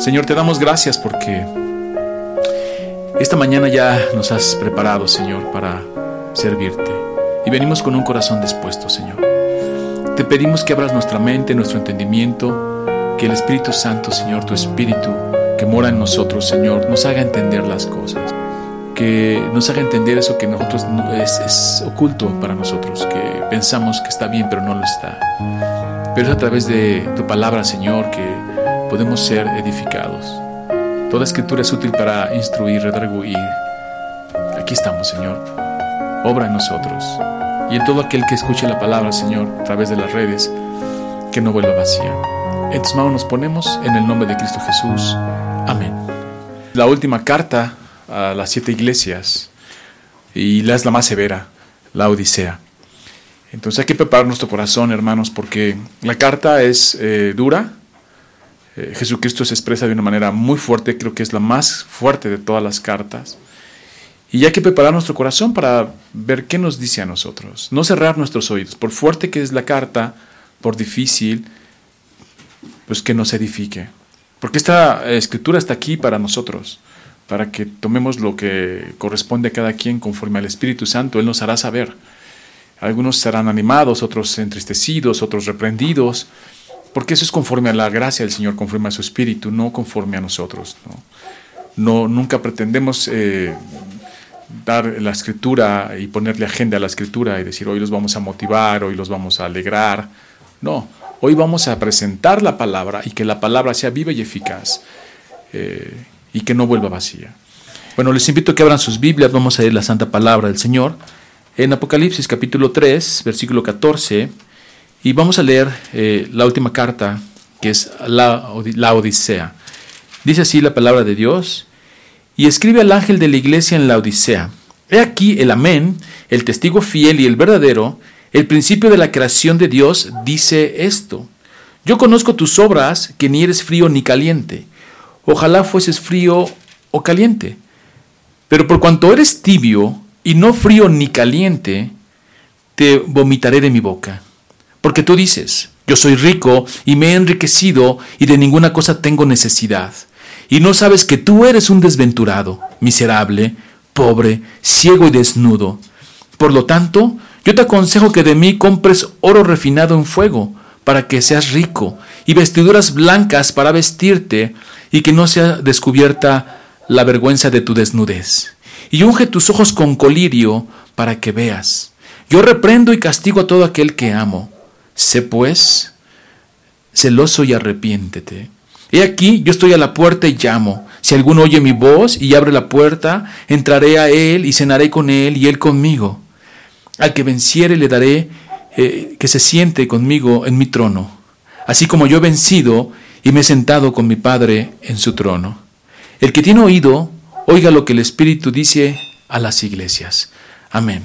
Señor, te damos gracias porque esta mañana ya nos has preparado, Señor, para servirte. Y venimos con un corazón dispuesto, Señor. Te pedimos que abras nuestra mente, nuestro entendimiento, que el Espíritu Santo, Señor, tu Espíritu que mora en nosotros, Señor, nos haga entender las cosas. Que nos haga entender eso que nosotros es, es oculto para nosotros, que pensamos que está bien, pero no lo está. Pero es a través de tu palabra, Señor, que podemos ser edificados. Toda escritura es útil para instruir, redarguir. Aquí estamos, Señor. Obra en nosotros. Y en todo aquel que escuche la palabra, Señor, a través de las redes, que no vuelva vacía. En tus manos nos ponemos en el nombre de Cristo Jesús. Amén. La última carta a las siete iglesias, y la es la más severa, la Odisea. Entonces hay que preparar nuestro corazón, hermanos, porque la carta es eh, dura, eh, Jesucristo se expresa de una manera muy fuerte, creo que es la más fuerte de todas las cartas. Y hay que preparar nuestro corazón para ver qué nos dice a nosotros. No cerrar nuestros oídos. Por fuerte que es la carta, por difícil, pues que nos edifique. Porque esta escritura está aquí para nosotros, para que tomemos lo que corresponde a cada quien conforme al Espíritu Santo. Él nos hará saber. Algunos serán animados, otros entristecidos, otros reprendidos. Porque eso es conforme a la gracia del Señor, conforme a su Espíritu, no conforme a nosotros. No, nunca pretendemos eh, dar la Escritura y ponerle agenda a la Escritura y decir hoy los vamos a motivar, hoy los vamos a alegrar. No, hoy vamos a presentar la palabra y que la palabra sea viva y eficaz eh, y que no vuelva vacía. Bueno, les invito a que abran sus Biblias, vamos a leer la Santa Palabra del Señor. En Apocalipsis capítulo 3, versículo 14 y vamos a leer eh, la última carta, que es la, la Odisea. Dice así la palabra de Dios, y escribe al ángel de la iglesia en la Odisea. He aquí el amén, el testigo fiel y el verdadero, el principio de la creación de Dios, dice esto. Yo conozco tus obras, que ni eres frío ni caliente. Ojalá fueses frío o caliente. Pero por cuanto eres tibio y no frío ni caliente, te vomitaré de mi boca. Porque tú dices, yo soy rico y me he enriquecido y de ninguna cosa tengo necesidad. Y no sabes que tú eres un desventurado, miserable, pobre, ciego y desnudo. Por lo tanto, yo te aconsejo que de mí compres oro refinado en fuego, para que seas rico, y vestiduras blancas para vestirte, y que no sea descubierta la vergüenza de tu desnudez. Y unge tus ojos con colirio, para que veas. Yo reprendo y castigo a todo aquel que amo. Sé pues celoso y arrepiéntete. He aquí, yo estoy a la puerta y llamo. Si alguno oye mi voz y abre la puerta, entraré a él y cenaré con él y él conmigo. Al que venciere le daré eh, que se siente conmigo en mi trono, así como yo he vencido y me he sentado con mi Padre en su trono. El que tiene oído, oiga lo que el Espíritu dice a las iglesias. Amén.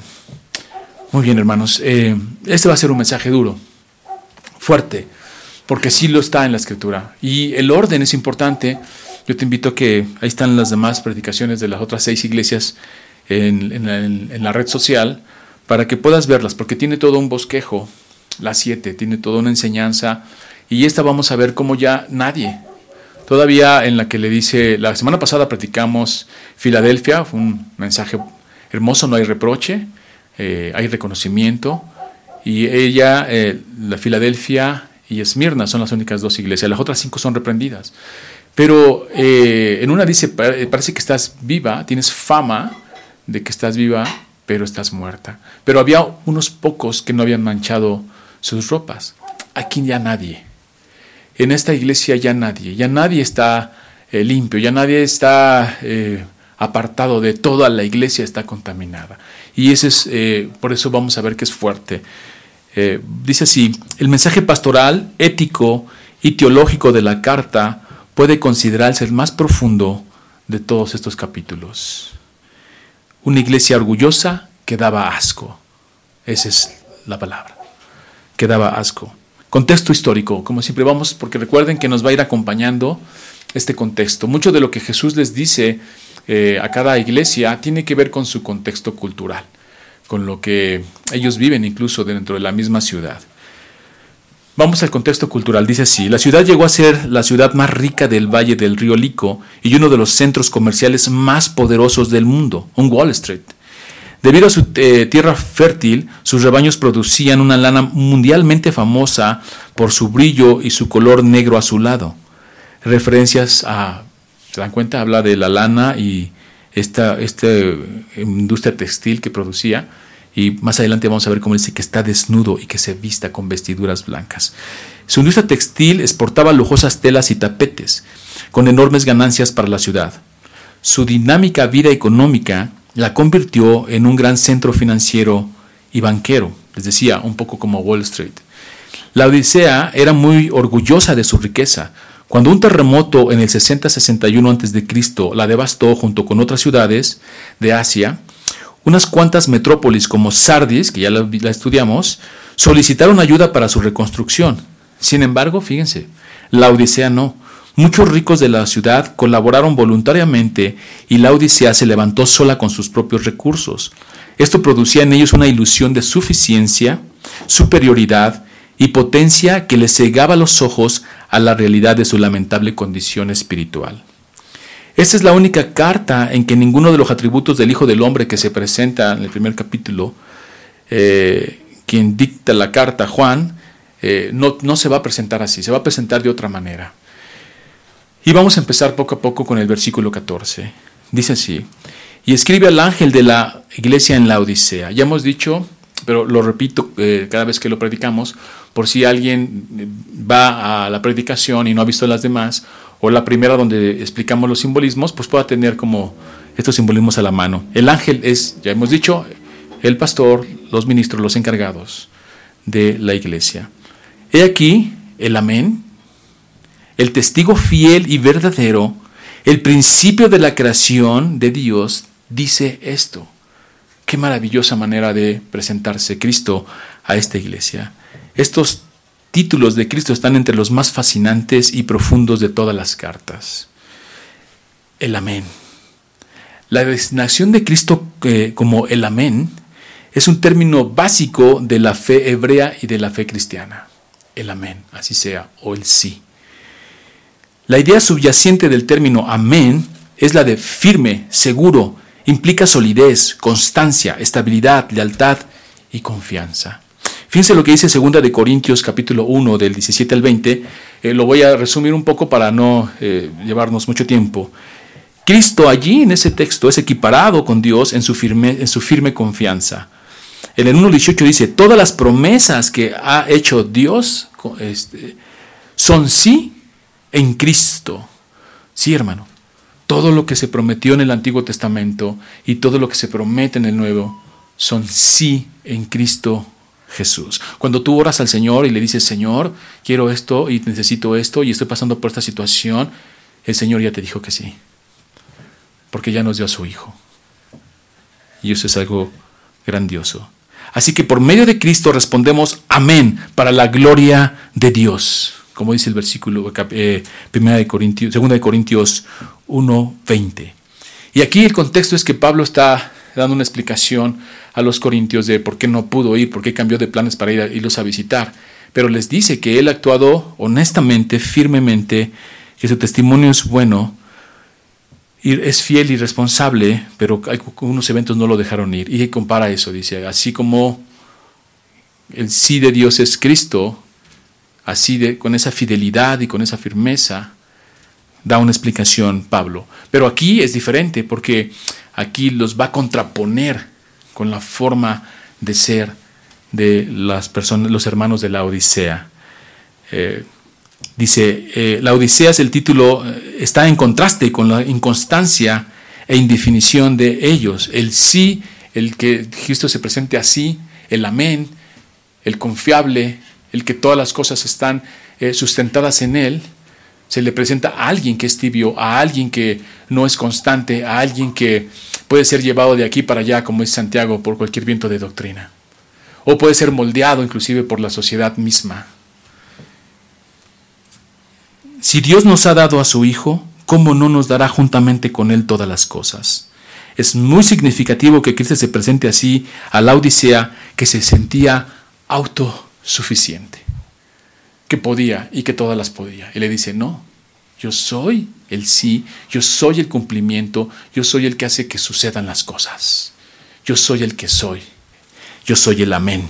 Muy bien, hermanos. Eh, este va a ser un mensaje duro fuerte, porque sí lo está en la escritura. Y el orden es importante. Yo te invito a que ahí están las demás predicaciones de las otras seis iglesias en, la, red social para que puedas verlas, porque tiene todo un bosquejo, las siete, tiene toda una enseñanza. Y esta vamos a ver cómo ya nadie, todavía en la que le dice, la semana pasada practicamos Filadelfia, fue un mensaje hermoso, no hay reproche, eh, hay reconocimiento, y ella, eh, la Filadelfia y Esmirna son las únicas dos iglesias. Las otras cinco son reprendidas. Pero eh, en una dice, parece que estás viva, tienes fama de que estás viva, pero estás muerta. Pero había unos pocos que no habían manchado sus ropas. Aquí ya nadie. En esta iglesia ya nadie. Ya nadie está eh, limpio, ya nadie está apartado de toda la iglesia, está contaminada. Y ese es, por eso vamos a ver que es fuerte. Eh, dice así, el mensaje pastoral, ético y teológico de la carta puede considerarse el más profundo de todos estos capítulos. Una iglesia orgullosa que daba asco. Esa es la palabra. Que daba asco. Contexto histórico, como siempre vamos, porque recuerden que nos va a ir acompañando este contexto. Mucho de lo que Jesús les dice eh, a cada iglesia tiene que ver con su contexto cultural con lo que ellos viven incluso dentro de la misma ciudad. Vamos al contexto cultural. Dice así, la ciudad llegó a ser la ciudad más rica del valle del río Lico y uno de los centros comerciales más poderosos del mundo, un Wall Street. Debido a su eh, tierra fértil, sus rebaños producían una lana mundialmente famosa por su brillo y su color negro azulado. Referencias a, ¿se dan cuenta? Habla de la lana y esta, esta industria textil que producía y más adelante vamos a ver cómo dice que está desnudo y que se vista con vestiduras blancas. Su industria textil exportaba lujosas telas y tapetes, con enormes ganancias para la ciudad. Su dinámica vida económica la convirtió en un gran centro financiero y banquero, les decía, un poco como Wall Street. La Odisea era muy orgullosa de su riqueza. Cuando un terremoto en el 60-61 a.C. la devastó junto con otras ciudades de Asia, unas cuantas metrópolis como Sardis, que ya la, estudiamos, solicitaron ayuda para su reconstrucción. Sin embargo, fíjense, la Odisea no. Muchos ricos de la ciudad colaboraron voluntariamente y la Odisea se levantó sola con sus propios recursos. Esto producía en ellos una ilusión de suficiencia, superioridad y potencia que les cegaba los ojos a la realidad de su lamentable condición espiritual. Esta es la única carta en que ninguno de los atributos del Hijo del Hombre que se presenta en el primer capítulo, eh, quien dicta la carta, Juan, eh, no, no se va a presentar así, se va a presentar de otra manera. Y vamos a empezar poco a poco con el versículo 14. Dice así, y escribe al ángel de la iglesia en la Odisea. Ya hemos dicho, pero lo repito eh, cada vez que lo predicamos, por si alguien va a la predicación y no ha visto las demás, o la primera donde explicamos los simbolismos, pues pueda tener como estos simbolismos a la mano. El ángel es, ya hemos dicho, el pastor, los ministros, los encargados de la iglesia. He aquí el amén, el testigo fiel y verdadero, el principio de la creación de Dios, dice esto. Qué maravillosa manera de presentarse Cristo a esta iglesia. Estos títulos de Cristo están entre los más fascinantes y profundos de todas las cartas. El amén. La designación de Cristo eh, como el amén es un término básico de la fe hebrea y de la fe cristiana. El amén, así sea, o el sí. La idea subyacente del término amén es la de firme, seguro, implica solidez, constancia, estabilidad, lealtad y confianza. Fíjense lo que dice 2 de Corintios capítulo 1 del 17 al 20. Eh, lo voy a resumir un poco para no eh, llevarnos mucho tiempo. Cristo allí en ese texto es equiparado con Dios en su firme, en su firme confianza. En el 1.18 dice, todas las promesas que ha hecho Dios este, son sí en Cristo. Sí, hermano. Todo lo que se prometió en el Antiguo Testamento y todo lo que se promete en el Nuevo son sí en Cristo Jesús. Cuando tú oras al Señor y le dices, Señor, quiero esto y necesito esto y estoy pasando por esta situación, el Señor ya te dijo que sí. Porque ya nos dio a su Hijo. Y eso es algo grandioso. Así que por medio de Cristo respondemos amén para la gloria de Dios. Como dice el versículo eh, de Corintios, 2 de Corintios 1:20. Y aquí el contexto es que Pablo está dando una explicación a los corintios de por qué no pudo ir, por qué cambió de planes para irlos a visitar. Pero les dice que él ha actuado honestamente, firmemente, que su testimonio es bueno, es fiel y responsable, pero hay, unos eventos no lo dejaron ir. Y compara eso, dice, así como el sí de Dios es Cristo, así de, con esa fidelidad y con esa firmeza, da una explicación Pablo. Pero aquí es diferente porque aquí los va a contraponer con la forma de ser de las personas, los hermanos de la Odisea. Eh, dice, eh, la Odisea es el título, eh, está en contraste con la inconstancia e indefinición de ellos. El sí, el que Cristo se presente así, el amén, el confiable, el que todas las cosas están sustentadas en él, se le presenta a alguien que es tibio, a alguien que no es constante, a alguien que puede ser llevado de aquí para allá, como es Santiago, por cualquier viento de doctrina. O puede ser moldeado inclusive por la sociedad misma. Si Dios nos ha dado a su Hijo, ¿cómo no nos dará juntamente con Él todas las cosas? Es muy significativo que Cristo se presente así a la Odisea que se sentía autosuficiente. que podía y que todas las podía. Y le dice, no, yo soy el sí, yo soy el cumplimiento, yo soy el que hace que sucedan las cosas. Yo soy el que soy, yo soy el amén.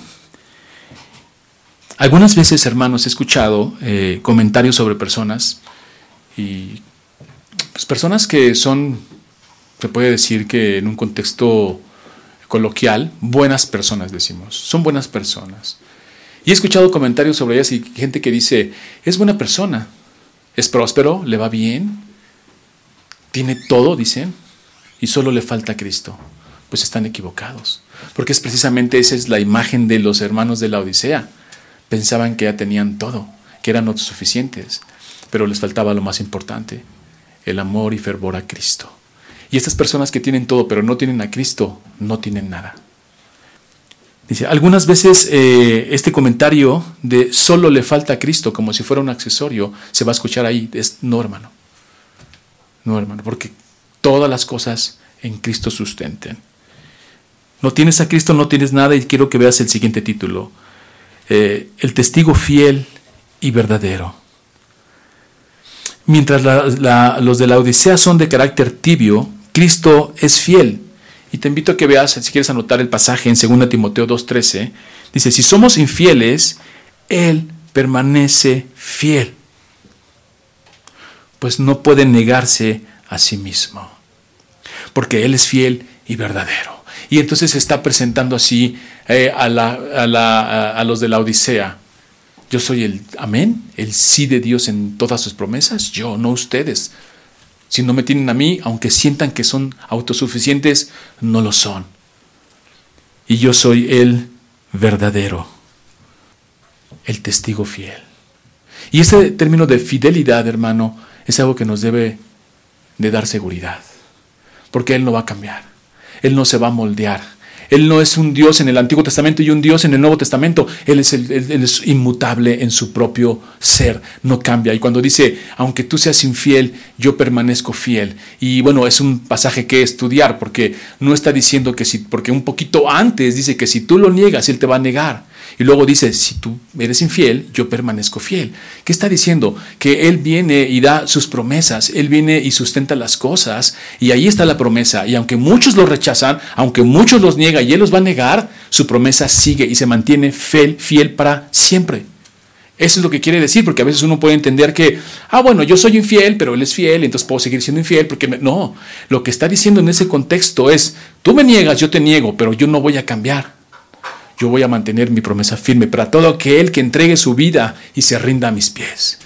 Algunas veces, hermanos, he escuchado eh, comentarios sobre personas y pues, personas que son, se puede decir que en un contexto coloquial, buenas personas, decimos, son buenas personas. Y he escuchado comentarios sobre ellas y gente que dice, es buena persona, es próspero, le va bien, tiene todo, dicen, y solo le falta Cristo. Pues están equivocados, porque es precisamente esa es la imagen de los hermanos de la Odisea. Pensaban que ya tenían todo, que eran autosuficientes, pero les faltaba lo más importante, el amor y fervor a Cristo. Y estas personas que tienen todo, pero no tienen a Cristo, no tienen nada. Dice, algunas veces eh, este comentario de solo le falta a Cristo, como si fuera un accesorio, se va a escuchar ahí. Es, no, hermano. No, hermano, porque todas las cosas en Cristo sustenten. No tienes a Cristo, no tienes nada y quiero que veas el siguiente título. Eh, el testigo fiel y verdadero. Mientras los de la Odisea son de carácter tibio, Cristo es fiel y te invito a que veas, si quieres anotar el pasaje en 2 Timoteo 2.13, dice, si somos infieles, Él permanece fiel, pues no puede negarse a sí mismo, porque Él es fiel y verdadero. Y entonces se está presentando así eh, a, a los de la Odisea. Yo soy el amén, el sí de Dios en todas sus promesas, yo, no ustedes. Si no me tienen a mí, aunque sientan que son autosuficientes, no lo son. Y yo soy el verdadero, el testigo fiel. Y ese término de fidelidad, hermano, es algo que nos debe de dar seguridad. Porque Él no va a cambiar. Él no se va a moldear. Él no es un Dios en el Antiguo Testamento y un Dios en el Nuevo Testamento. Él es, es, inmutable en su propio ser, no cambia. Y cuando dice, aunque tú seas infiel, yo permanezco fiel. Y bueno, es un pasaje que estudiar porque no está diciendo que si, porque un poquito antes dice que si tú lo niegas, Él te va a negar. Y luego dice, si tú eres infiel, yo permanezco fiel. ¿Qué está diciendo? Que Él viene y da sus promesas, Él viene y sustenta las cosas, y ahí está la promesa. Y aunque muchos lo rechazan, aunque muchos los niega y Él los va a negar, su promesa sigue y se mantiene fiel, fiel para siempre. Eso es lo que quiere decir, porque a veces uno puede entender que, ah, bueno, yo soy infiel, pero él es fiel, entonces puedo seguir siendo infiel, porque no, lo que está diciendo en ese contexto es, tú me niegas, yo te niego, pero yo no voy a cambiar yo voy a mantener mi promesa firme para todo aquel que entregue su vida y se rinda a mis pies.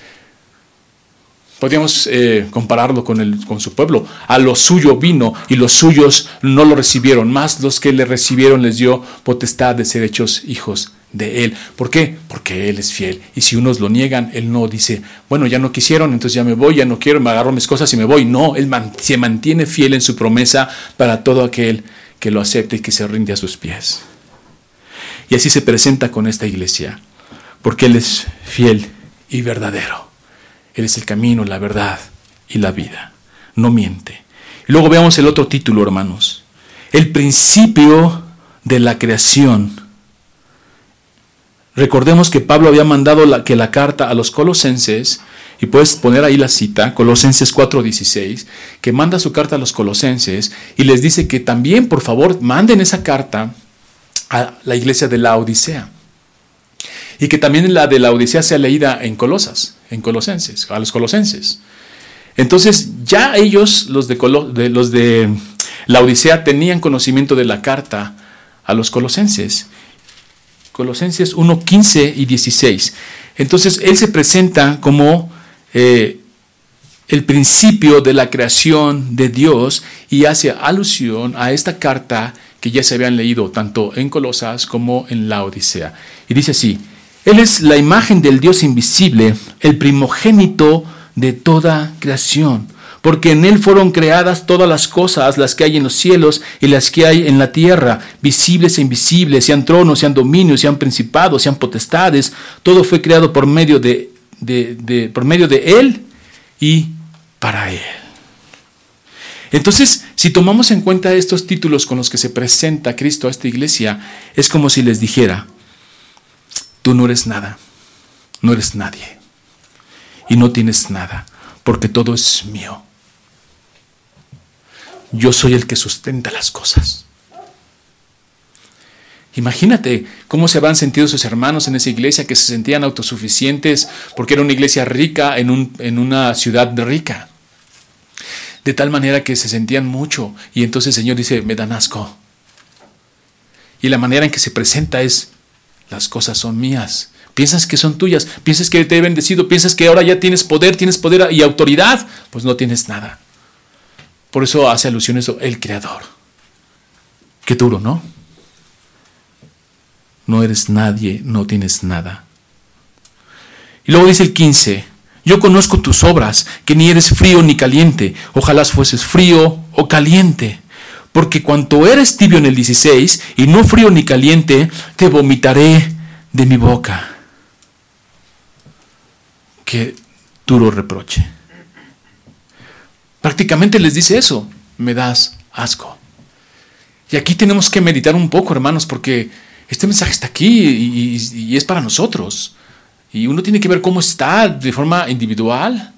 Podríamos eh, compararlo con, el, con su pueblo. A lo suyo vino y los suyos no lo recibieron. Más los que le recibieron les dio potestad de ser hechos hijos de Él. ¿Por qué? Porque Él es fiel. Y si unos lo niegan, Él no dice, bueno, ya no quisieron, entonces ya me voy, ya no quiero, me agarro mis cosas y me voy. No, Él se mantiene fiel en su promesa para todo aquel que lo acepte y que se rinde a sus pies. Y así se presenta con esta iglesia, porque Él es fiel y verdadero. Él es el camino, la verdad y la vida. No miente. Y luego veamos el otro título, hermanos. El principio de la creación. Recordemos que Pablo había mandado la, que la carta a los colosenses, y puedes poner ahí la cita, Colosenses 4:16, que manda su carta a los colosenses y les dice que también, por favor, manden esa carta a la iglesia de la Odisea. Y que también la de la Odisea sea leída en Colosas, en Colosenses, a los colosenses. Entonces ya ellos, los de, los de la Odisea, tenían conocimiento de la carta a los colosenses. Colosenses 1, 15 y 16. Entonces él se presenta como eh, el principio de la creación de Dios y hace alusión a esta carta que ya se habían leído tanto en Colosas como en la Odisea. Y dice así, Él es la imagen del Dios invisible, el primogénito de toda creación, porque en Él fueron creadas todas las cosas, las que hay en los cielos y las que hay en la tierra, visibles e invisibles, sean tronos, sean dominios, sean principados, sean potestades, todo fue creado por medio de, por medio de Él y para Él. Entonces, si tomamos en cuenta estos títulos con los que se presenta Cristo a esta iglesia, es como si les dijera, tú no eres nada, no eres nadie y no tienes nada, porque todo es mío. Yo soy el que sustenta las cosas. Imagínate cómo se habían sentido sus hermanos en esa iglesia que se sentían autosuficientes porque era una iglesia rica en, un, en una ciudad rica. De tal manera que se sentían mucho y entonces el Señor dice, me dan asco. Y la manera en que se presenta es, las cosas son mías. Piensas que son tuyas, piensas que te he bendecido, piensas que ahora ya tienes poder, tienes poder y autoridad, pues no tienes nada. Por eso hace alusión a eso, el creador. Qué duro, ¿no? No eres nadie, no tienes nada. Y luego dice el 15, yo conozco tus obras, que ni eres frío ni caliente, ojalá fueses frío o caliente. Porque cuanto eres tibio en el 16 y no frío ni caliente, te vomitaré de mi boca. Qué duro reproche. Prácticamente les dice eso, me das asco. Y aquí tenemos que meditar un poco, hermanos, porque este mensaje está aquí y, es para nosotros. Y uno tiene que ver cómo está de forma individual,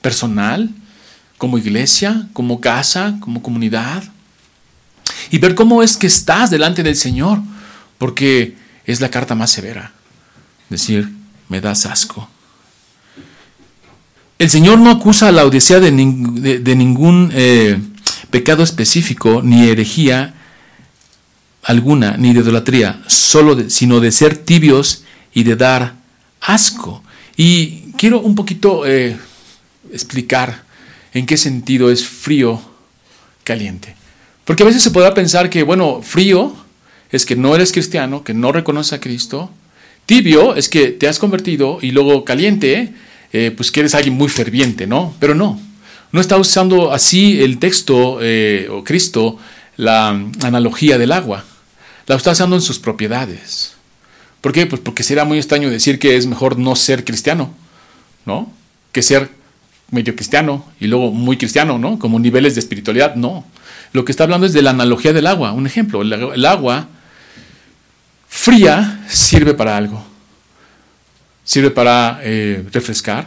personal, como iglesia, como casa, como comunidad. Y ver cómo es que estás delante del Señor, porque es la carta más severa. Decir, me das asco. El Señor no acusa a la Odisea de, ningún eh, pecado específico, ni herejía alguna, ni de idolatría, solo sino de ser tibios y de dar asco. Y quiero un poquito eh, explicar en qué sentido es frío caliente. Porque a veces se podrá pensar que, bueno, frío es que no eres cristiano, que no reconoces a Cristo. Tibio es que te has convertido y luego caliente eh, pues que eres alguien muy ferviente, ¿no? Pero no, no está usando así el texto eh, o Cristo la analogía del agua, la está usando en sus propiedades. ¿Por qué? Pues porque será muy extraño decir que es mejor no ser cristiano, ¿no? Que ser medio cristiano y luego muy cristiano, ¿no? Como niveles de espiritualidad, no. Lo que está hablando es de la analogía del agua. Un ejemplo, el agua fría sirve para algo sirve para eh, refrescar,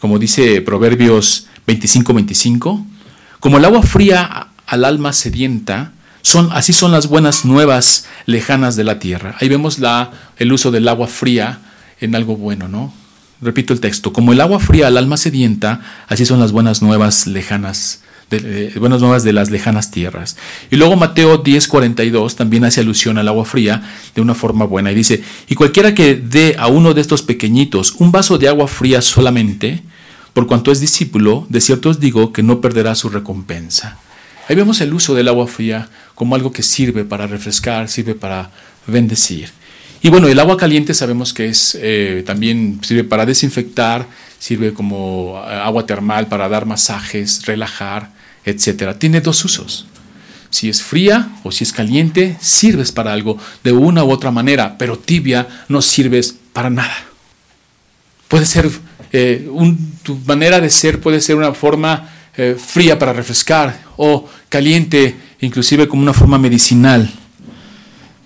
como dice Proverbios 25-25, como el agua fría al alma sedienta, son, así son las buenas nuevas lejanas de la tierra. Ahí vemos la, el uso del agua fría en algo bueno, ¿no? Repito el texto, como el agua fría al alma sedienta, así son las buenas nuevas lejanas de, buenas nuevas de las lejanas tierras. Y luego Mateo 10:42 también hace alusión al agua fría de una forma buena y dice, y cualquiera que dé a uno de estos pequeñitos un vaso de agua fría solamente, por cuanto es discípulo, de cierto os digo que no perderá su recompensa. Ahí vemos el uso del agua fría como algo que sirve para refrescar, sirve para bendecir. Y bueno, el agua caliente sabemos que es eh, también sirve para desinfectar, sirve como eh, agua termal para dar masajes, relajar, etcétera. Tiene dos usos. Si es fría o si es caliente, sirves para algo de una u otra manera, pero tibia no sirves para nada. Puede ser, eh, tu manera de ser puede ser una forma fría para refrescar o caliente inclusive como una forma medicinal,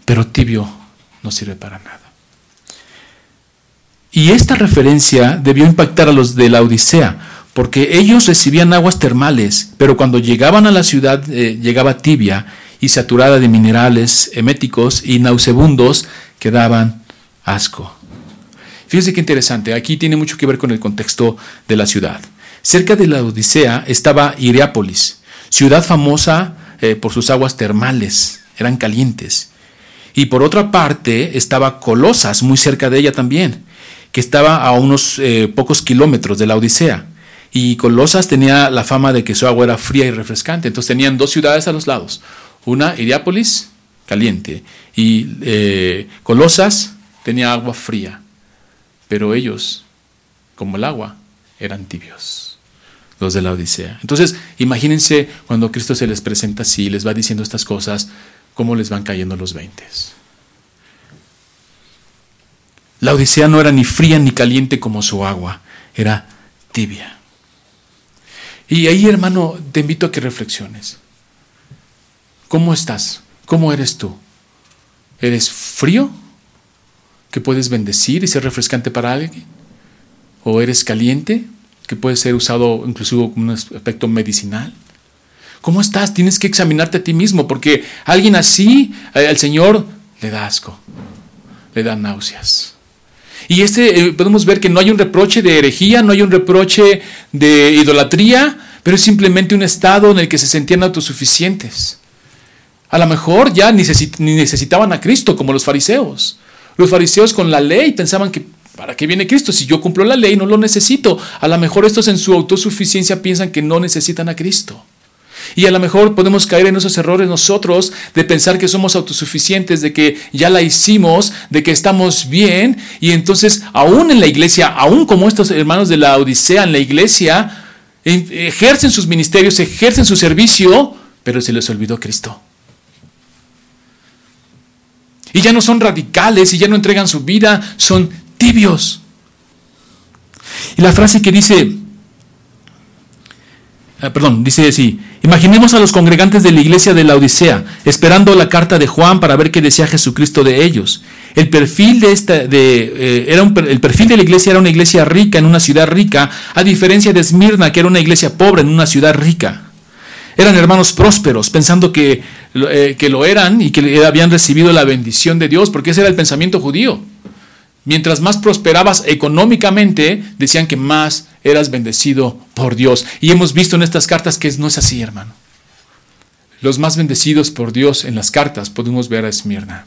pero tibio no sirve para nada. Y esta referencia debió impactar a los de la Odisea, porque ellos recibían aguas termales, pero cuando llegaban a la ciudad eh, llegaba tibia y saturada de minerales eméticos y nauseabundos que daban asco. Fíjense qué interesante, aquí tiene mucho que ver con el contexto de la ciudad. Cerca de la Odisea estaba Iriápolis, ciudad famosa eh, por sus aguas termales, eran calientes. Y por otra parte estaba Colosas, muy cerca de ella también, que estaba a unos eh, pocos kilómetros de la Odisea. Y Colosas tenía la fama de que su agua era fría y refrescante. Entonces tenían dos ciudades a los lados. Una, Iriápolis, caliente. Y eh, Colosas tenía agua fría. Pero ellos, como el agua, eran tibios. Los de la Odisea. Entonces, imagínense cuando Cristo se les presenta así, les va diciendo estas cosas, cómo les van cayendo los veintes. La Odisea no era ni fría ni caliente como su agua, era tibia. Y ahí, hermano, te invito a que reflexiones. ¿Cómo estás? ¿Cómo eres tú? ¿Eres frío? que puedes bendecir y ser refrescante para alguien? ¿O eres caliente, que puede ser usado inclusive como un aspecto medicinal? ¿Cómo estás? Tienes que examinarte a ti mismo, porque alguien así eh, al Señor le da asco, le da náuseas. Y este eh, podemos ver que no hay un reproche de herejía, no hay un reproche de idolatría, pero es simplemente un estado en el que se sentían autosuficientes. A lo mejor ya ni necesitaban a Cristo como los fariseos. Los fariseos con la ley pensaban que ¿para qué viene Cristo? Si yo cumplo la ley no lo necesito. A lo mejor estos en su autosuficiencia piensan que no necesitan a Cristo. Y a lo mejor podemos caer en esos errores nosotros de pensar que somos autosuficientes, de que ya la hicimos, de que estamos bien. Y entonces, aún en la iglesia, aún como estos hermanos de la Odisea en la iglesia, ejercen sus ministerios, ejercen su servicio, pero se les olvidó Cristo. Y ya no son radicales y ya no entregan su vida, son tibios. Y la frase que dice, ah, perdón, dice así, imaginemos a los congregantes de la iglesia de la Odisea, esperando la carta de Juan para ver qué decía Jesucristo de ellos. El perfil de esta, de, eh, era el perfil de la iglesia era una iglesia rica en una ciudad rica, a diferencia de Esmirna, que era una iglesia pobre en una ciudad rica. Eran hermanos prósperos, pensando que, eh, que lo eran y que habían recibido la bendición de Dios, porque ese era el pensamiento judío. Mientras más prosperabas económicamente, decían que más eras bendecido por Dios. Y hemos visto en estas cartas que no es así, hermano. Los más bendecidos por Dios en las cartas podemos ver a Esmirna,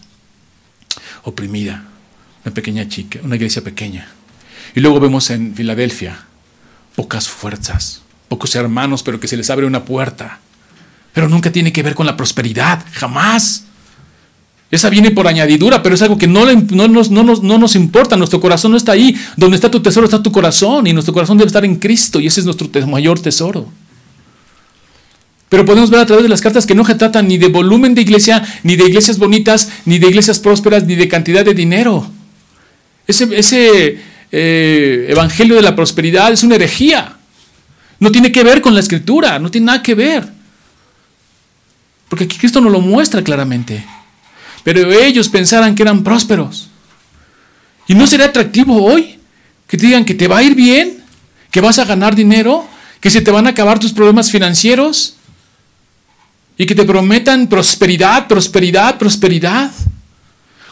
oprimida, una pequeña chica, una iglesia pequeña. Y luego vemos en Filadelfia pocas fuerzas, pocos hermanos, pero que se les abre una puerta. Pero nunca tiene que ver con la prosperidad, jamás. Esa viene por añadidura, pero es algo que no, no, nos, no, nos, importa. Nuestro corazón no está ahí. Donde está tu tesoro está tu corazón. Y nuestro corazón debe estar en Cristo. Y ese es nuestro mayor tesoro. Pero podemos ver a través de las cartas que no se trata ni de volumen de iglesia, ni de iglesias bonitas, ni de iglesias prósperas, ni de cantidad de dinero. Ese, ese eh, evangelio de la prosperidad es una herejía. No tiene que ver con la escritura, no tiene nada que ver. Porque aquí Cristo nos lo muestra claramente. Pero ellos pensaran que eran prósperos. ¿Y no sería atractivo hoy que te digan que te va a ir bien, que vas a ganar dinero, que se te van a acabar tus problemas financieros y que te prometan prosperidad, prosperidad, prosperidad?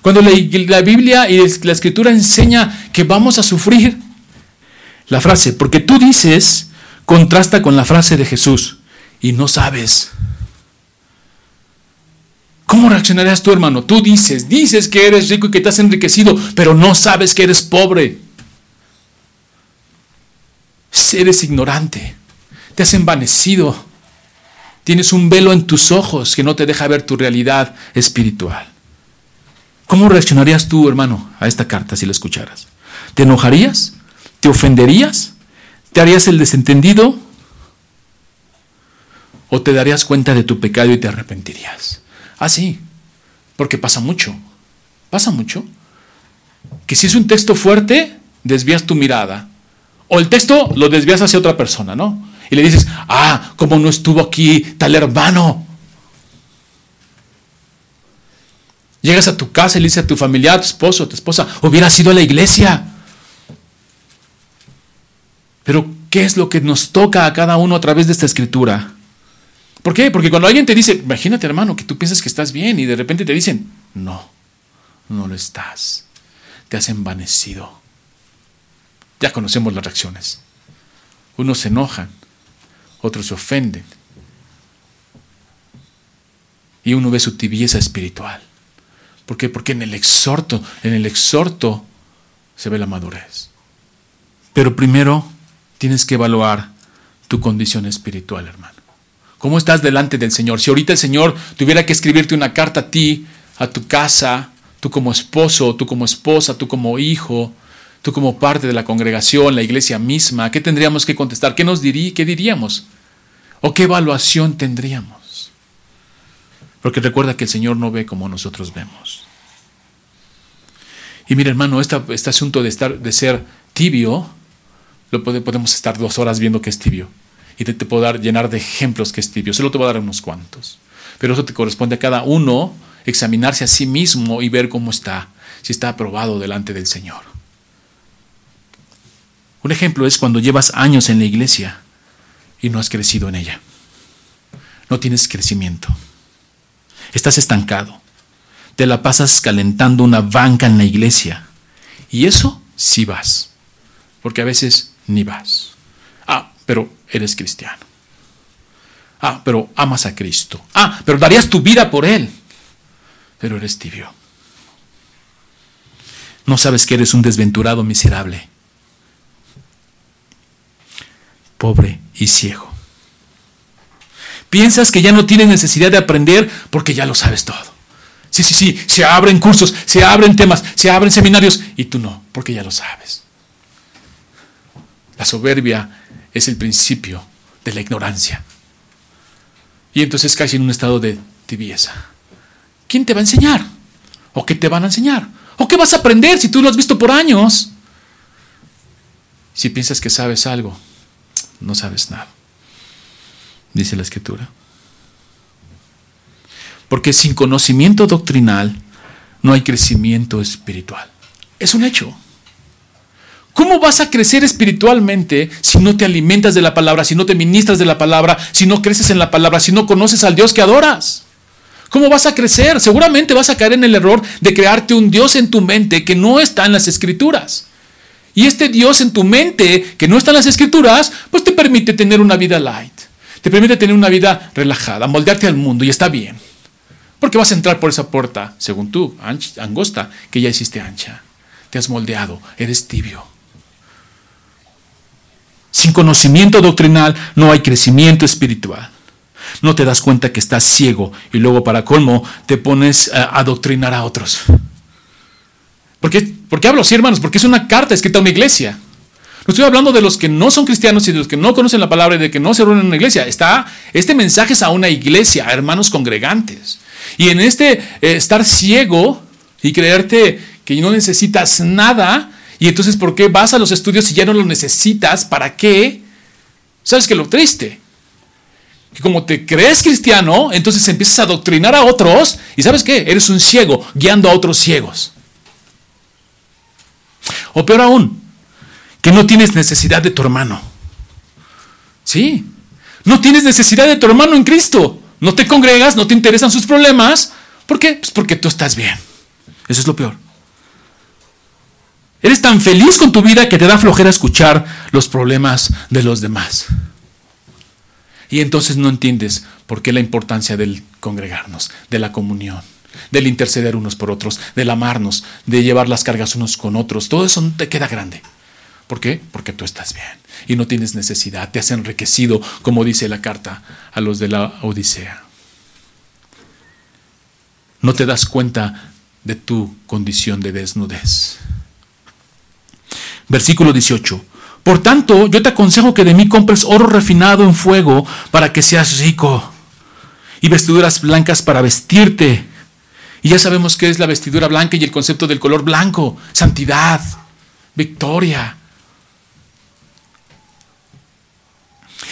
Cuando la, la Biblia y la Escritura enseña que vamos a sufrir. La frase, porque tú dices, contrasta con la frase de Jesús y no sabes. ¿Cómo reaccionarías tú, hermano? Tú dices, dices que eres rico y que te has enriquecido, pero no sabes que eres pobre. Eres ignorante, te has envanecido, tienes un velo en tus ojos que no te deja ver tu realidad espiritual. ¿Cómo reaccionarías tú, hermano, a esta carta si la escucharas? ¿Te enojarías? ¿Te ofenderías? ¿Te harías el desentendido? ¿O te darías cuenta de tu pecado y te arrepentirías? Ah, porque pasa mucho, pasa mucho. Que si es un texto fuerte, desvías tu mirada. O el texto lo desvías hacia otra persona, ¿no? Y le dices, ah, ¿cómo no estuvo aquí tal hermano? Llegas a tu casa y le dices a tu familia, a tu esposo, a tu esposa, hubiera sido a la iglesia. Pero, ¿qué es lo que nos toca a cada uno a través de esta escritura? ¿Por qué? Porque cuando alguien te dice, imagínate hermano, que tú piensas que estás bien y de repente te dicen, no, no lo estás. Te has envanecido. Ya conocemos las reacciones. Unos se enojan, otros se ofenden. Y uno ve su tibieza espiritual. ¿Por qué? Porque en el exhorto, en el exhorto se ve la madurez. Pero primero tienes que evaluar tu condición espiritual, hermano. ¿Cómo estás delante del Señor? Si ahorita el Señor tuviera que escribirte una carta a ti, a tu casa, tú como esposo, tú como esposa, tú como hijo, tú como parte de la congregación, la iglesia misma, ¿qué tendríamos que contestar? ¿Qué nos diría, qué diríamos? ¿O qué evaluación tendríamos? Porque recuerda que el Señor no ve como nosotros vemos. Y mira, hermano, este asunto de, estar, de ser tibio, lo podemos estar dos horas viendo que es tibio y te, puedo dar, llenar de ejemplos que es tibio. Solo te voy a dar unos cuantos. Pero eso te corresponde a cada uno examinarse a sí mismo y ver cómo está. si está aprobado delante del Señor. Un ejemplo es cuando llevas años en la iglesia y no has crecido en ella. No tienes crecimiento. Estás estancado. Te la pasas calentando una banca en la iglesia. Y eso sí vas. Porque a veces ni vas. Ah, pero eres cristiano. Ah, pero amas a Cristo. Ah, pero darías tu vida por Él. Pero eres tibio. No sabes que eres un desventurado miserable. Pobre y ciego. Piensas que ya no tienes necesidad de aprender porque ya lo sabes todo. Sí, sí, sí, se abren cursos, se abren temas, se abren seminarios y tú no, porque ya lo sabes. La soberbia es el principio de la ignorancia. Y entonces caes en un estado de tibieza. ¿Quién te va a enseñar? ¿O qué te van a enseñar? ¿O qué vas a aprender si tú lo has visto por años? Si piensas que sabes algo, no sabes nada. Dice la escritura. Porque sin conocimiento doctrinal no hay crecimiento espiritual. Es un hecho. ¿Cómo vas a crecer espiritualmente si no te alimentas de la palabra, si no te ministras de la palabra, si no creces en la palabra, si no conoces al Dios que adoras? ¿Cómo vas a crecer? Seguramente vas a caer en el error de crearte un Dios en tu mente que no está en las escrituras. Y este Dios en tu mente que no está en las escrituras, pues te permite tener una vida light. Te permite tener una vida relajada, moldearte al mundo y está bien. Porque vas a entrar por esa puerta, según tú, angosta, que ya hiciste ancha. Te has moldeado, eres tibio. Sin conocimiento doctrinal no hay crecimiento espiritual. No te das cuenta que estás ciego y luego para colmo te pones a adoctrinar a otros. ¿Por qué, hablo así, hermanos? Porque es una carta escrita a una iglesia. No estoy hablando de los que no son cristianos y de los que no conocen la palabra y de que no se reúnen en una iglesia. Está, este mensaje es a una iglesia, a hermanos congregantes. Y en este eh, estar ciego y creerte que no necesitas nada, y entonces, ¿por qué vas a los estudios si ya no lo necesitas? ¿Para qué? ¿Sabes que lo triste? Que como te crees cristiano, entonces empiezas a adoctrinar a otros y ¿sabes qué? Eres un ciego guiando a otros ciegos. O peor aún, que no tienes necesidad de tu hermano. Sí, no tienes necesidad de tu hermano en Cristo. No te congregas, no te interesan sus problemas. ¿Por qué? Pues porque tú estás bien. Eso es lo peor. Eres tan feliz con tu vida que te da flojera escuchar los problemas de los demás. Y entonces no entiendes por qué la importancia del congregarnos, de la comunión, del interceder unos por otros, del amarnos, de llevar las cargas unos con otros. Todo eso no te queda grande. ¿Por qué? Porque tú estás bien y no tienes necesidad. Te has enriquecido, como dice la carta a los de la Odisea. No te das cuenta de tu condición de desnudez. Versículo 18. Por tanto, yo te aconsejo que de mí compres oro refinado en fuego para que seas rico y vestiduras blancas para vestirte. Y ya sabemos qué es la vestidura blanca y el concepto del color blanco, santidad, victoria.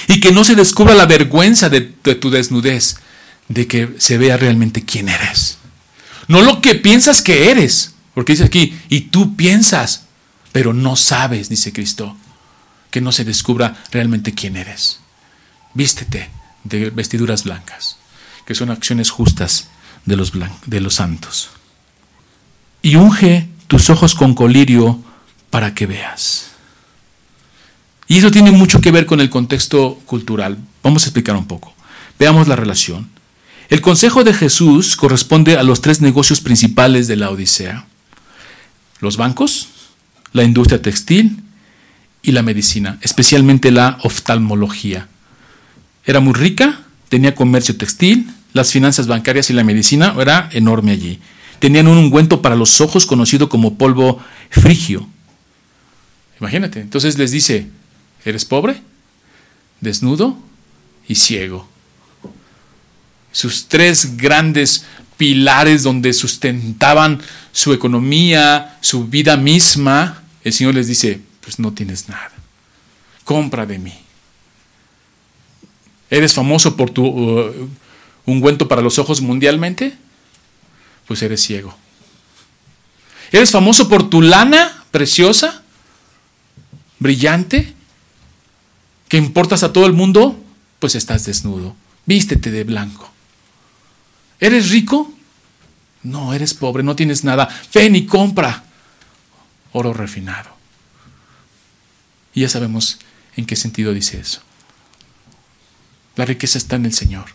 Y que no se descubra la vergüenza de, tu desnudez, de que se vea realmente quién eres. No lo que piensas que eres, porque dice aquí, y tú piensas, pero no sabes, dice Cristo, que no se descubra realmente quién eres. Vístete de vestiduras blancas, que son acciones justas de los, de los santos. Y unge tus ojos con colirio para que veas. Y eso tiene mucho que ver con el contexto cultural. Vamos a explicar un poco. Veamos la relación. El consejo de Jesús corresponde a los tres negocios principales de la Odisea. Los bancos, la industria textil y la medicina, especialmente la oftalmología. Era muy rica, tenía comercio textil, las finanzas bancarias y la medicina era enorme allí. Tenían un ungüento para los ojos conocido como polvo frigio. Imagínate, entonces les dice, ¿eres pobre, desnudo y ciego? Sus tres grandes pilares donde sustentaban su economía, su vida misma, el Señor les dice, pues no tienes nada. Compra de mí. ¿Eres famoso por tu uh, ungüento para los ojos mundialmente? Pues eres ciego. ¿Eres famoso por tu lana preciosa, brillante, que importas a todo el mundo? Pues estás desnudo. Vístete de blanco. ¿Eres rico? No, eres pobre, no tienes nada. Ven y compra oro refinado. Y ya sabemos en qué sentido dice eso. La riqueza está en el Señor.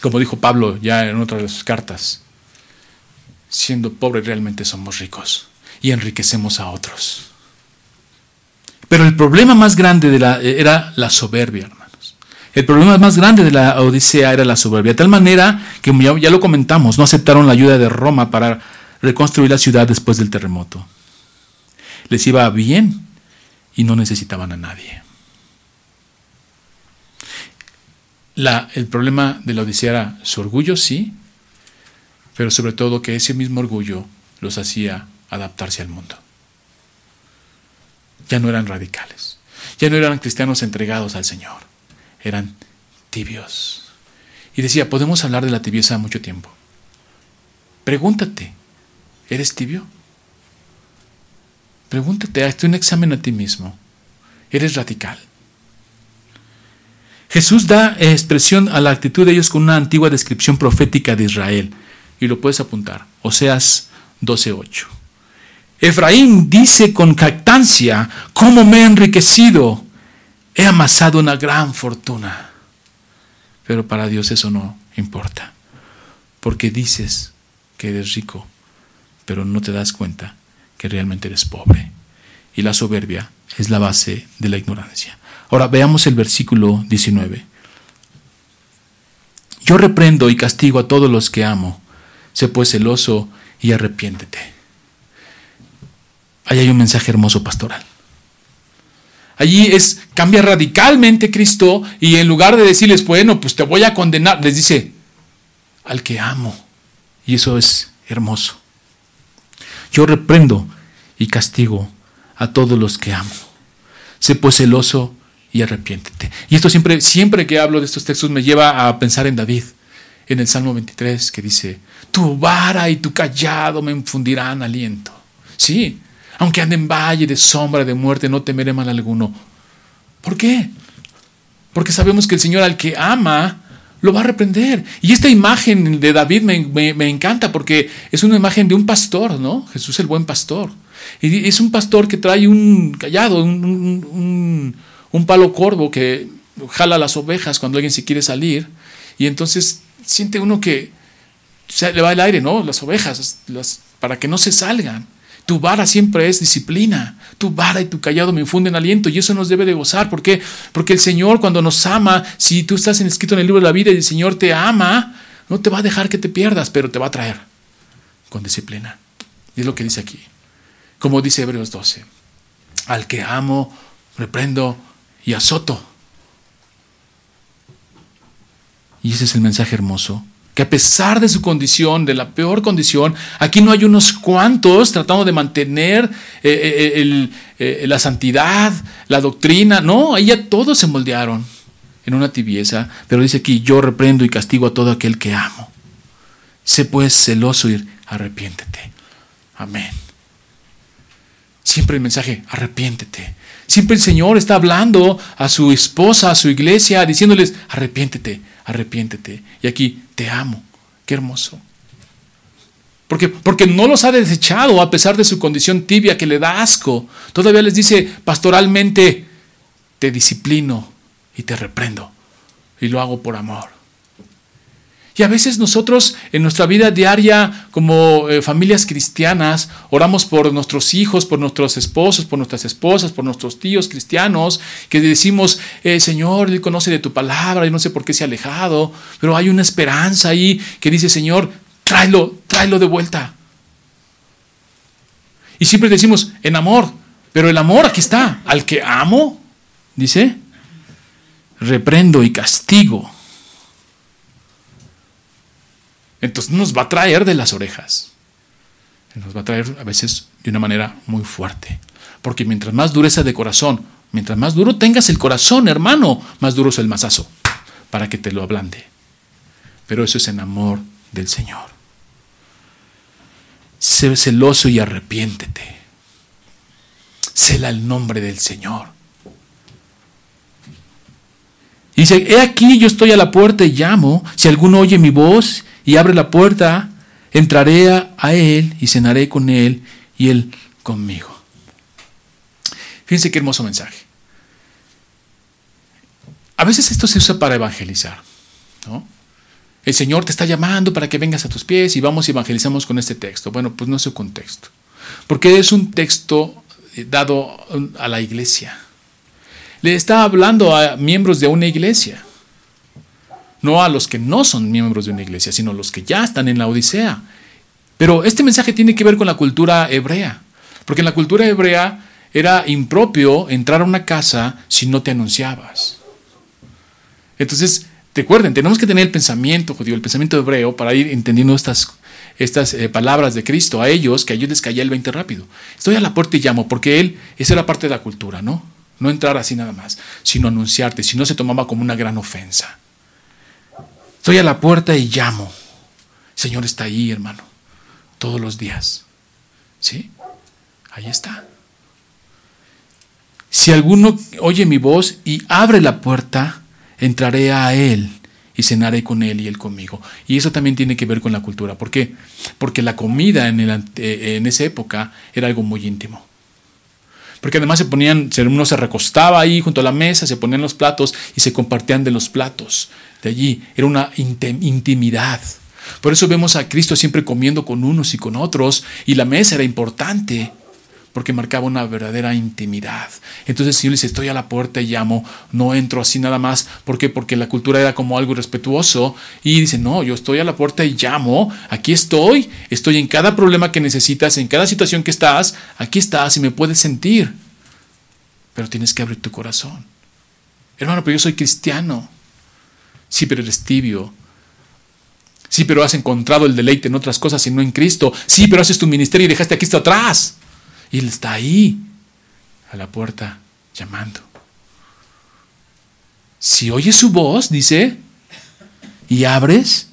Como dijo Pablo ya en otra de sus cartas, siendo pobres realmente somos ricos y enriquecemos a otros. Pero el problema más grande era la soberbia, hermanos. El problema más grande de la Odisea era la soberbia, de tal manera que ya, ya lo comentamos, no aceptaron la ayuda de Roma para reconstruir la ciudad después del terremoto. Les iba bien y no necesitaban a nadie. La, el problema de la Odisea era su orgullo, sí, pero sobre todo que ese mismo orgullo los hacía adaptarse al mundo. Ya no eran radicales, ya no eran cristianos entregados al Señor, eran tibios. Y decía, podemos hablar de la tibieza mucho tiempo. Pregúntate, ¿eres tibio? Pregúntate, hazte un examen a ti mismo. ¿Eres radical? Jesús da expresión a la actitud de ellos con una antigua descripción profética de Israel y lo puedes apuntar. Oseas 12:8. Efraín dice con cactancia, ¿cómo me he enriquecido? He amasado una gran fortuna. Pero para Dios eso no importa, porque dices que eres rico, pero no te das cuenta que realmente eres pobre. Y la soberbia es la base de la ignorancia. Ahora veamos el versículo 19. Yo reprendo y castigo a todos los que amo sé pues celoso y arrepiéntete. Ahí hay un mensaje hermoso pastoral. Allí es, cambia radicalmente Cristo y en lugar de decirles, bueno, pues te voy a condenar, les dice, al que amo. Y eso es hermoso. Yo reprendo y castigo a todos los que amo. Sé pues celoso y arrepiéntete. Y esto siempre, siempre que hablo de estos textos me lleva a pensar en David en el Salmo 23 que dice, tu vara y tu callado me infundirán aliento. Sí, aunque ande en valle de sombra de muerte, no temeré mal alguno. ¿Por qué? Porque sabemos que el Señor al que ama lo va a reprender. Y esta imagen de David me, encanta porque es una imagen de un pastor, ¿no? Jesús el buen pastor. Y es un pastor que trae un callado, un, un palo corvo que jala las ovejas cuando alguien se quiere salir. Y entonces siente uno que se le va el aire, ¿no? Las ovejas, para que no se salgan. Tu vara siempre es disciplina. Tu vara y tu callado me infunden aliento y eso nos debe de gozar. ¿Por qué? Porque el Señor cuando nos ama, si tú estás escrito en el libro de la vida y el Señor te ama, no te va a dejar que te pierdas, pero te va a traer con disciplina. Y es lo que dice aquí. Como dice Hebreos 12. Al que amo, reprendo y azoto. Y ese es el mensaje hermoso. Que a pesar de su condición, de la peor condición, aquí no hay unos cuantos tratando de mantener eh, eh, eh, la santidad, la doctrina. No, ahí ya todos se moldearon en una tibieza. Pero dice aquí, yo reprendo y castigo a todo aquel que amo. Sé pues celoso y arrepiéntete. Amén. Siempre el mensaje, arrepiéntete. Siempre el Señor está hablando a su esposa, a su iglesia, diciéndoles, arrepiéntete, arrepiéntete. Y aquí, te amo. Qué hermoso. Porque, porque no los ha desechado a pesar de su condición tibia que le da asco. Todavía les dice pastoralmente, te disciplino y te reprendo. Y lo hago por amor. Y a veces nosotros en nuestra vida diaria como eh, familias cristianas oramos por nuestros hijos, por nuestros esposos, por nuestras esposas, por nuestros tíos cristianos, que decimos, eh, Señor, Él conoce de tu palabra y no sé por qué se ha alejado, pero hay una esperanza ahí que dice, Señor, tráelo, tráelo de vuelta. Y siempre decimos, en amor, pero el amor aquí está, al que amo, dice, reprendo y castigo entonces nos va a traer de las orejas. Nos va a traer a veces de una manera muy fuerte. Porque mientras más dureza de corazón, mientras más duro tengas el corazón, hermano, más duro es el mazazo para que te lo ablande. Pero eso es en amor del Señor. sé celoso y arrepiéntete. Cela el nombre del Señor. Y dice, he aquí yo estoy a la puerta y llamo. Si alguno oye mi voz y abre la puerta, entraré a él y cenaré con él y él conmigo. Fíjense qué hermoso mensaje. A veces esto se usa para evangelizar. El Señor te está llamando para que vengas a tus pies y vamos y evangelizamos con este texto. Bueno, pues no es su contexto. Porque es un texto eh, dado a la iglesia. Le está hablando a miembros de una iglesia. No a los que no son miembros de una iglesia, sino a los que ya están en la Odisea. Pero este mensaje tiene que ver con la cultura hebrea. Porque en la cultura hebrea era impropio entrar a una casa si no te anunciabas. Entonces, recuerden, tenemos que tener el pensamiento judío, el pensamiento hebreo, para ir entendiendo estas, estas eh, palabras de Cristo a ellos, que a ellos les caía el 20 rápido. Estoy a la puerta y llamo, porque él, esa era parte de la cultura, ¿no? No entrar así nada más, sino anunciarte, si no se tomaba como una gran ofensa. Estoy a la puerta y llamo. El Señor está ahí, hermano, todos los días. ¿Sí? Ahí está. Si alguno oye mi voz y abre la puerta, entraré a Él y cenaré con Él y Él conmigo. Y eso también tiene que ver con la cultura. ¿Por qué? Porque la comida en, en esa época era algo muy íntimo. Porque además se ponían, uno se recostaba ahí junto a la mesa, se ponían los platos y se compartían de los platos. De allí era una intimidad. Por eso vemos a Cristo siempre comiendo con unos y con otros y la mesa era importante porque marcaba una verdadera intimidad. Entonces, si yo dice, estoy a la puerta y llamo, no entro así nada más. ¿Por qué? Porque la cultura era como algo respetuoso. Y dice, no, yo estoy a la puerta y llamo, aquí estoy, estoy en cada problema que necesitas, en cada situación que estás, aquí estás y me puedes sentir. Pero tienes que abrir tu corazón. Hermano, pero yo soy cristiano. Sí, pero eres tibio. Sí, pero has encontrado el deleite en otras cosas y no en Cristo. Sí, pero haces tu ministerio y dejaste a Cristo atrás. Y Él está ahí, a la puerta, llamando. Si oyes su voz, dice, y abres,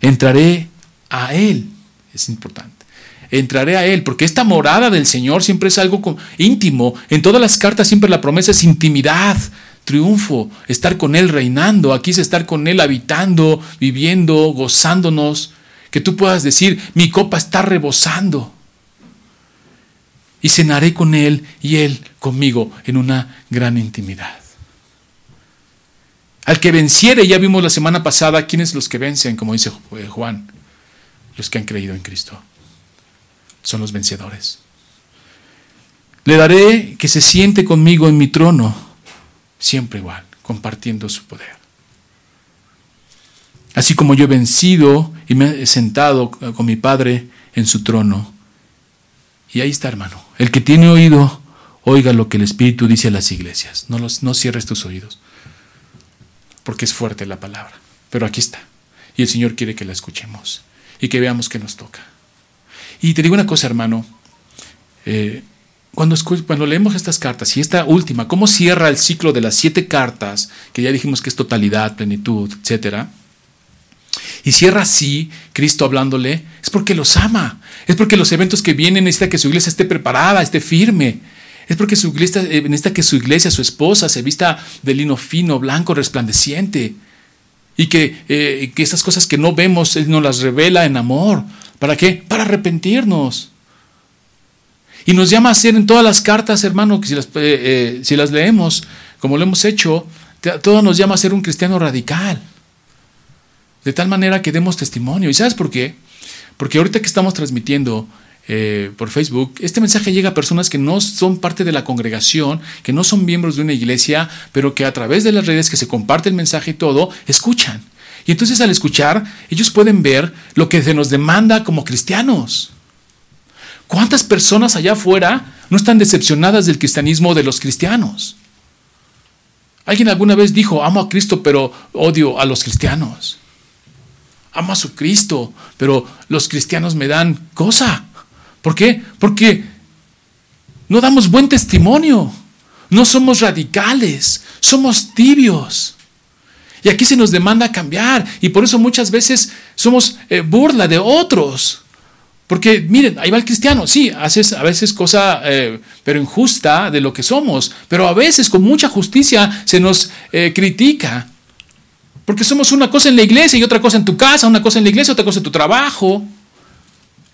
entraré a Él. Es importante. Entraré a Él, porque esta morada del Señor siempre es algo íntimo. En todas las cartas siempre la promesa es intimidad, triunfo, estar con Él reinando. Aquí es estar con Él habitando, viviendo, gozándonos. Que tú puedas decir, mi copa está rebosando y cenaré con Él y Él conmigo en una gran intimidad. Al que venciere, ya vimos la semana pasada, ¿quiénes los que vencen? Como dice eh, Juan, los que han creído en Cristo. Son los vencedores. Le daré que se siente conmigo en mi trono, siempre igual, compartiendo su poder. Así como yo he vencido y me he sentado con mi Padre en su trono y ahí está, hermano. El que tiene oído, oiga lo que el Espíritu dice a las iglesias. No, los, no cierres tus oídos, porque es fuerte la palabra. Pero aquí está. Y el Señor quiere que la escuchemos y que veamos qué nos toca. Y te digo una cosa, hermano. Eh, cuando, cuando leemos estas cartas y esta última, cómo cierra el ciclo de las siete cartas, que ya dijimos que es totalidad, plenitud, etcétera, y cierra así, Cristo hablándole, es porque los ama. Es porque los eventos que vienen necesita que su iglesia esté preparada, esté firme. Es porque su iglesia, eh, necesita que su iglesia, su esposa, se vista de lino fino, blanco, resplandeciente. Y que, eh, que esas cosas que no vemos, Él nos las revela en amor. ¿Para qué? Para arrepentirnos. Y nos llama a hacer en todas las cartas, hermano, que si las, eh, si las leemos, como lo hemos hecho, todo nos llama a ser un cristiano radical de tal manera que demos testimonio. ¿Y sabes por qué? Porque ahorita que estamos transmitiendo eh, por Facebook, este mensaje llega a personas que no son parte de la congregación, que no son miembros de una iglesia, pero que a través de las redes que se comparte el mensaje y todo, escuchan. Y entonces al escuchar, ellos pueden ver lo que se nos demanda como cristianos. ¿Cuántas personas allá afuera no están decepcionadas del cristianismo de los cristianos? Alguien alguna vez dijo, amo a Cristo, pero odio a los cristianos amo a su Cristo, pero los cristianos me dan cosa. ¿Por qué? Porque no damos buen testimonio, no somos radicales, somos tibios. Y aquí se nos demanda cambiar y por eso muchas veces somos eh, burla de otros, Porque, miren, ahí va el cristiano, sí, haces a veces cosa, eh, pero injusta de lo que somos, pero a veces con mucha justicia se nos eh, critica. Porque somos una cosa en la iglesia y otra cosa en tu casa, una cosa en la iglesia, otra cosa en tu trabajo.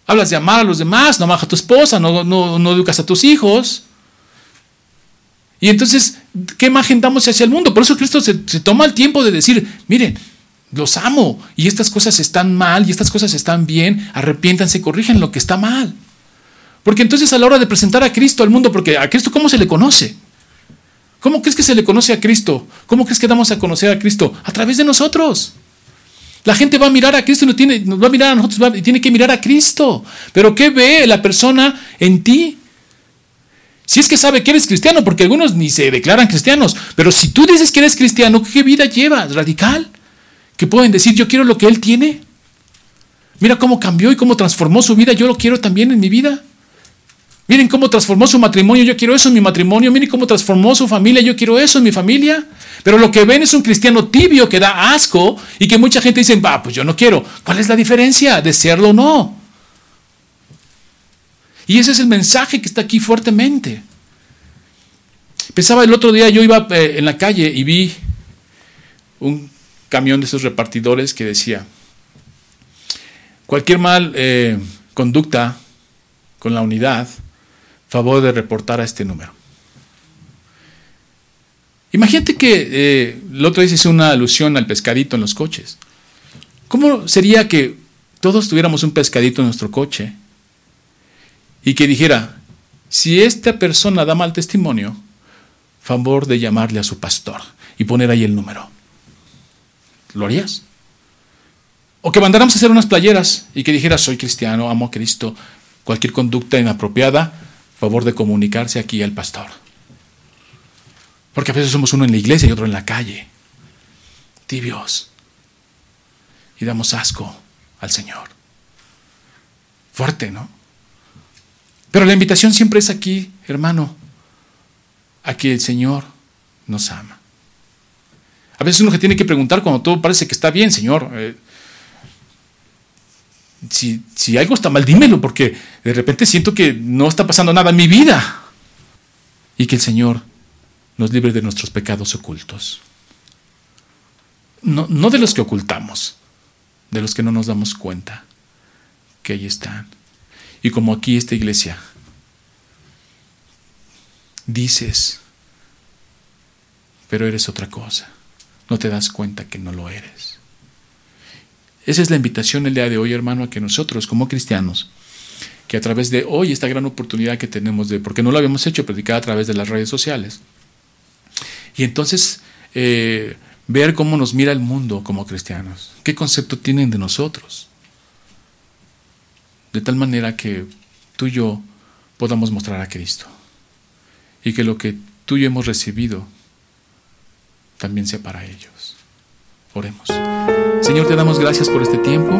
Hablas de amar a los demás, no amas a tu esposa, no, no, educas a tus hijos. Y entonces, ¿qué imagen damos hacia el mundo? Por eso Cristo se toma el tiempo de decir, miren, los amo y estas cosas están mal y estas cosas están bien, arrepiéntanse, corrigen lo que está mal. Porque entonces a la hora de presentar a Cristo al mundo, porque a Cristo ¿cómo se le conoce? ¿Cómo crees que se le conoce a Cristo? ¿Cómo crees que damos a conocer a Cristo? A través de nosotros. La gente va a mirar a Cristo y no tiene, nos va a mirar a nosotros y tiene que mirar a Cristo. Pero ¿qué ve la persona en ti? Si es que sabe que eres cristiano, porque algunos ni se declaran cristianos, pero si tú dices que eres cristiano, ¿qué vida llevas? ¿Radical? Que pueden decir, yo quiero lo que Él tiene. Mira cómo cambió y cómo transformó su vida, yo lo quiero también en mi vida. Miren cómo transformó su matrimonio, yo quiero eso en mi matrimonio. Miren cómo transformó su familia, yo quiero eso en mi familia. Pero lo que ven es un cristiano tibio que da asco y que mucha gente dice, va, pues yo no quiero. ¿Cuál es la diferencia de serlo o no? Y ese es el mensaje que está aquí fuertemente. Pensaba el otro día, yo iba eh, en la calle y vi un camión de esos repartidores que decía, cualquier mal eh, conducta con la unidad, favor de reportar a este número. Imagínate que eh, el otro día hice una alusión al pescadito en los coches. ¿Cómo sería que todos tuviéramos un pescadito en nuestro coche y que dijera, si esta persona da mal testimonio, favor de llamarle a su pastor y poner ahí el número? ¿Lo harías? O que mandáramos a hacer unas playeras y que dijera, soy cristiano, amo a Cristo, cualquier conducta inapropiada, favor de comunicarse aquí al pastor. Porque a veces somos uno en la iglesia y otro en la calle, tibios, y damos asco al Señor. Fuerte, ¿no? Pero la invitación siempre es aquí, hermano, a que el Señor nos ama. A veces uno que tiene que preguntar cuando todo parece que está bien, Señor. Eh, si, algo está mal, dímelo, porque de repente siento que no está pasando nada en mi vida. Y que el Señor nos libre de nuestros pecados ocultos. No, no de los que ocultamos, de los que no nos damos cuenta que ahí están. Y como aquí esta iglesia, dices, pero eres otra cosa no te das cuenta que no lo eres. Esa es la invitación el día de hoy, hermano, a que nosotros como cristianos, que a través de hoy esta gran oportunidad que tenemos de, porque no lo habíamos hecho, predicar a través de las redes sociales, y entonces eh, ver cómo nos mira el mundo como cristianos, qué concepto tienen de nosotros, de tal manera que tú y yo podamos mostrar a Cristo, y que lo que tú y yo hemos recibido también sea para ellos. Oremos. Señor, te damos gracias por este tiempo.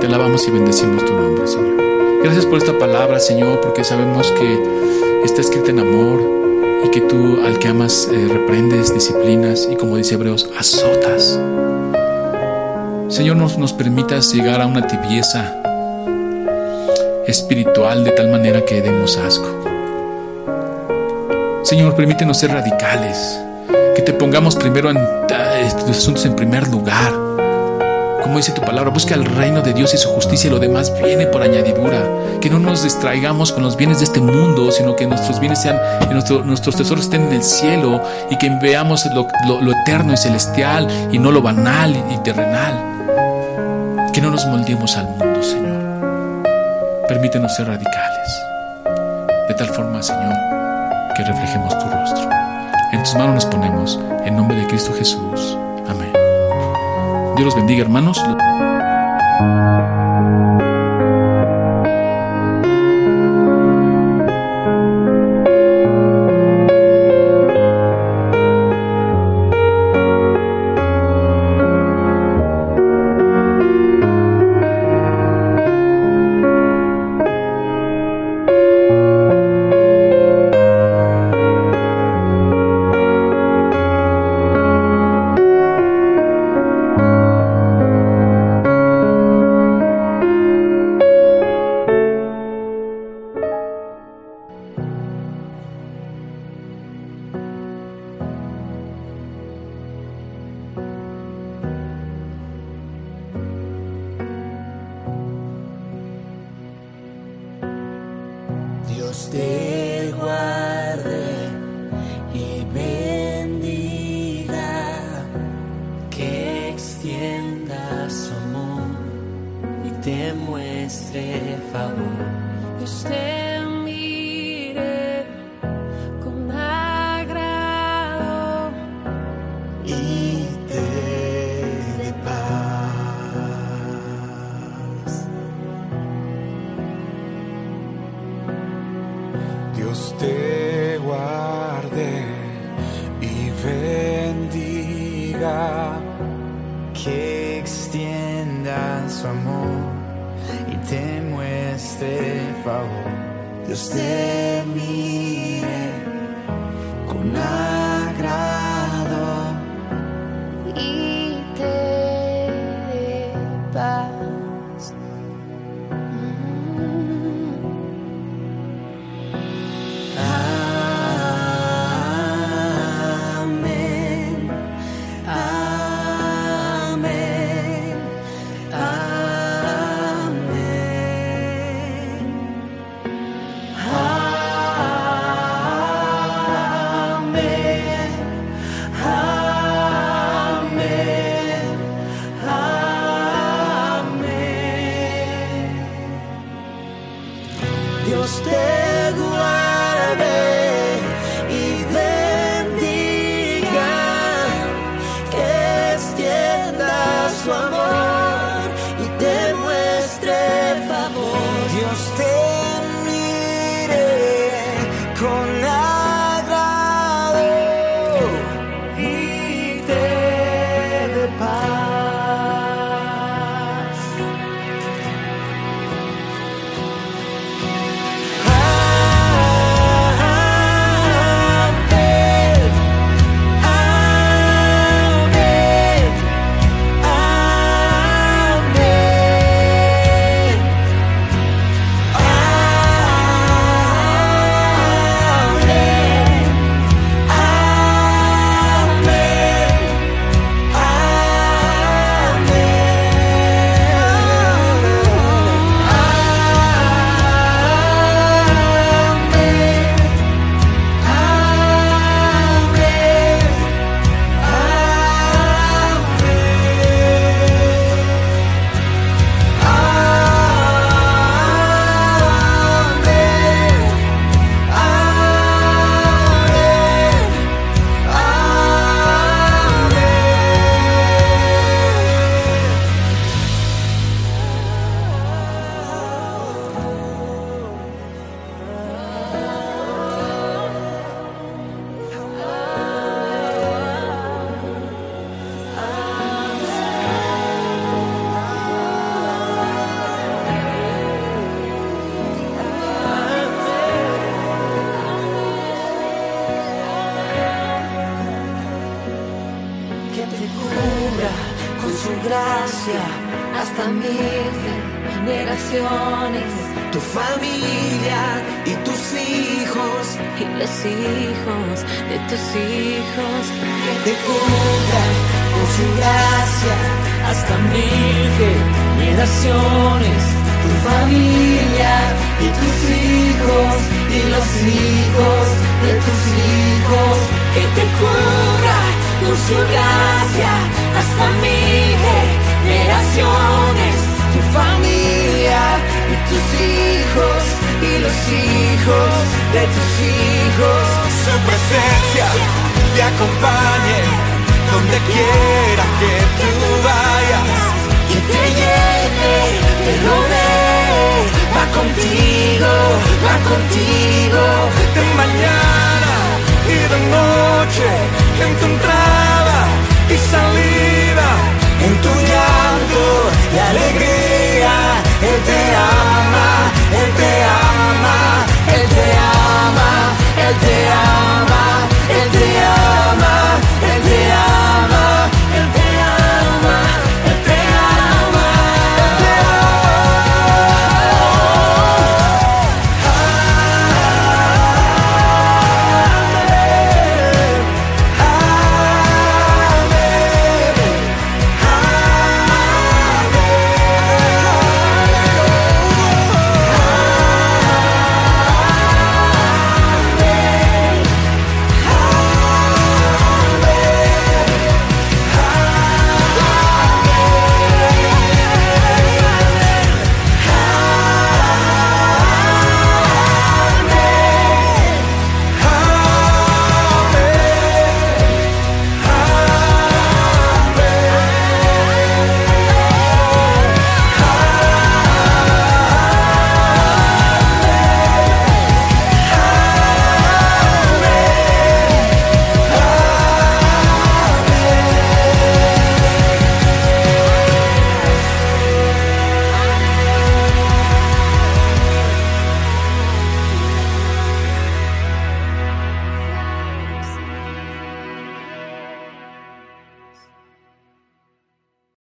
Te alabamos y bendecimos tu nombre, Señor. Gracias por esta palabra, Señor, porque sabemos que está escrita en amor y que tú al que amas eh, reprendes, disciplinas y como dice Hebreos, azotas. Señor, nos, nos permitas llegar a una tibieza espiritual de tal manera que demos asco. Señor, permítenos ser radicales pongamos primero en asuntos en primer lugar. Como dice tu palabra, busca el reino de Dios y su justicia y lo demás viene por añadidura. Que no nos distraigamos con los bienes de este mundo, sino que nuestros bienes sean, que nuestros tesoros estén en el cielo y que veamos lo, lo eterno y celestial y no lo banal y terrenal. Que no nos moldeemos al mundo, Señor. Permítenos ser radicales. De tal forma, Señor, que reflejemos tu. En tus manos nos ponemos, en nombre de Cristo Jesús. Amén. Dios los bendiga, hermanos.